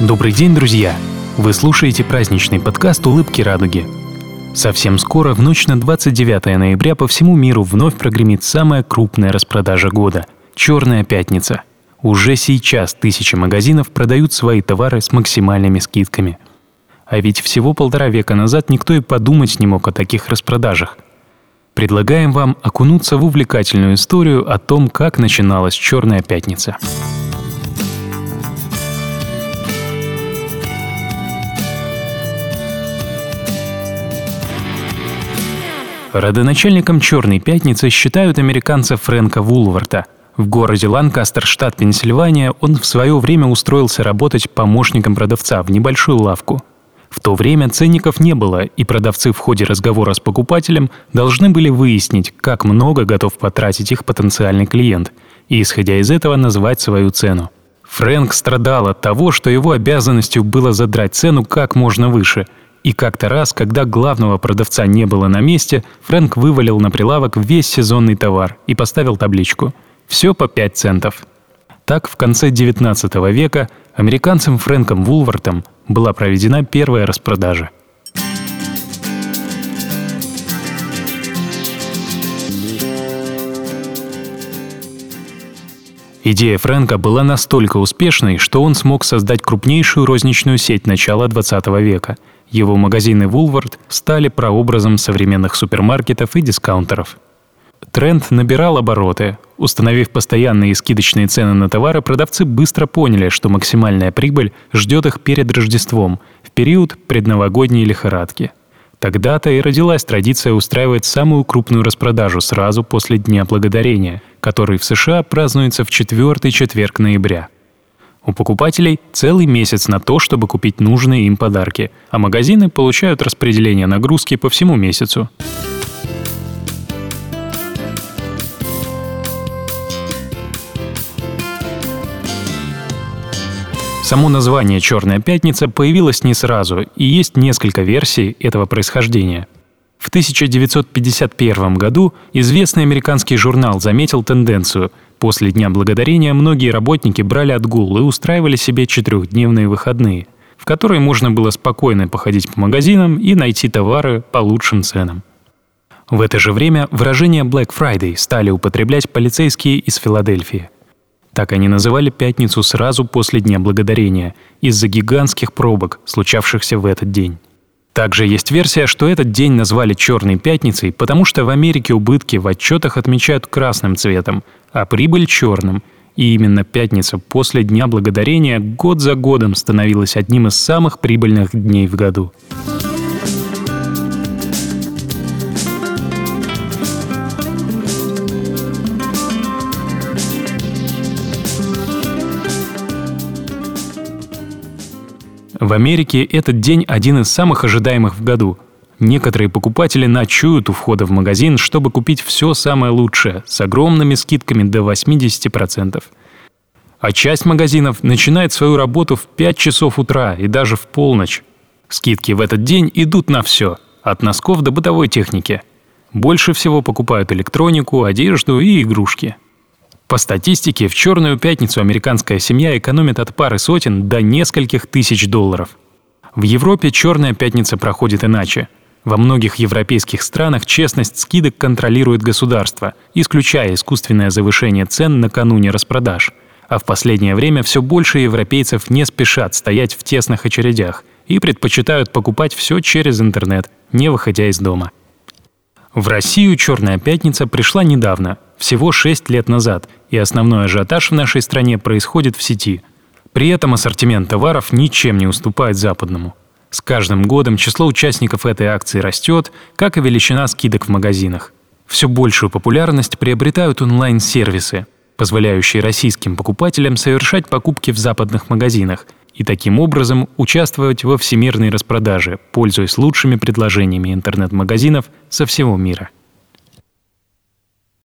Добрый день, друзья! Вы слушаете праздничный подкаст «Улыбки радуги». Совсем скоро, в ночь на 29 ноября, по всему миру вновь прогремит самая крупная распродажа года – «Черная пятница». Уже сейчас тысячи магазинов продают свои товары с максимальными скидками. А ведь всего полтора века назад никто и подумать не мог о таких распродажах. Предлагаем вам окунуться в увлекательную историю о том, как начиналась «Черная пятница». Родоначальником «Черной пятницы» считают американца Фрэнка Вулварта. В городе Ланкастер, штат Пенсильвания, он в свое время устроился работать помощником продавца в небольшую лавку. В то время ценников не было, и продавцы в ходе разговора с покупателем должны были выяснить, как много готов потратить их потенциальный клиент, и, исходя из этого, назвать свою цену. Фрэнк страдал от того, что его обязанностью было задрать цену как можно выше – и как-то раз, когда главного продавца не было на месте, Фрэнк вывалил на прилавок весь сезонный товар и поставил табличку «Все по 5 центов». Так, в конце 19 века американцем Фрэнком Вулвартом была проведена первая распродажа. Идея Фрэнка была настолько успешной, что он смог создать крупнейшую розничную сеть начала 20 века – его магазины Woolworth стали прообразом современных супермаркетов и дискаунтеров. Тренд набирал обороты. Установив постоянные скидочные цены на товары, продавцы быстро поняли, что максимальная прибыль ждет их перед Рождеством, в период предновогодней лихорадки. Тогда-то и родилась традиция устраивать самую крупную распродажу сразу после Дня Благодарения, который в США празднуется в четвертый четверг ноября – у покупателей целый месяц на то, чтобы купить нужные им подарки, а магазины получают распределение нагрузки по всему месяцу. Само название «Черная пятница» появилось не сразу, и есть несколько версий этого происхождения. В 1951 году известный американский журнал заметил тенденцию – После Дня Благодарения многие работники брали отгул и устраивали себе четырехдневные выходные, в которые можно было спокойно походить по магазинам и найти товары по лучшим ценам. В это же время выражение Black Friday стали употреблять полицейские из Филадельфии. Так они называли пятницу сразу после Дня Благодарения из-за гигантских пробок, случавшихся в этот день. Также есть версия, что этот день назвали «Черной пятницей», потому что в Америке убытки в отчетах отмечают красным цветом, а прибыль – черным. И именно пятница после Дня Благодарения год за годом становилась одним из самых прибыльных дней в году. В Америке этот день один из самых ожидаемых в году. Некоторые покупатели ночуют у входа в магазин, чтобы купить все самое лучшее, с огромными скидками до 80%. А часть магазинов начинает свою работу в 5 часов утра и даже в полночь. Скидки в этот день идут на все, от носков до бытовой техники. Больше всего покупают электронику, одежду и игрушки – по статистике, в «Черную пятницу» американская семья экономит от пары сотен до нескольких тысяч долларов. В Европе «Черная пятница» проходит иначе. Во многих европейских странах честность скидок контролирует государство, исключая искусственное завышение цен накануне распродаж. А в последнее время все больше европейцев не спешат стоять в тесных очередях и предпочитают покупать все через интернет, не выходя из дома. В Россию «Черная пятница» пришла недавно, всего 6 лет назад, и основной ажиотаж в нашей стране происходит в сети. При этом ассортимент товаров ничем не уступает западному. С каждым годом число участников этой акции растет, как и величина скидок в магазинах. Все большую популярность приобретают онлайн-сервисы, позволяющие российским покупателям совершать покупки в западных магазинах и таким образом участвовать во всемирной распродаже, пользуясь лучшими предложениями интернет-магазинов со всего мира.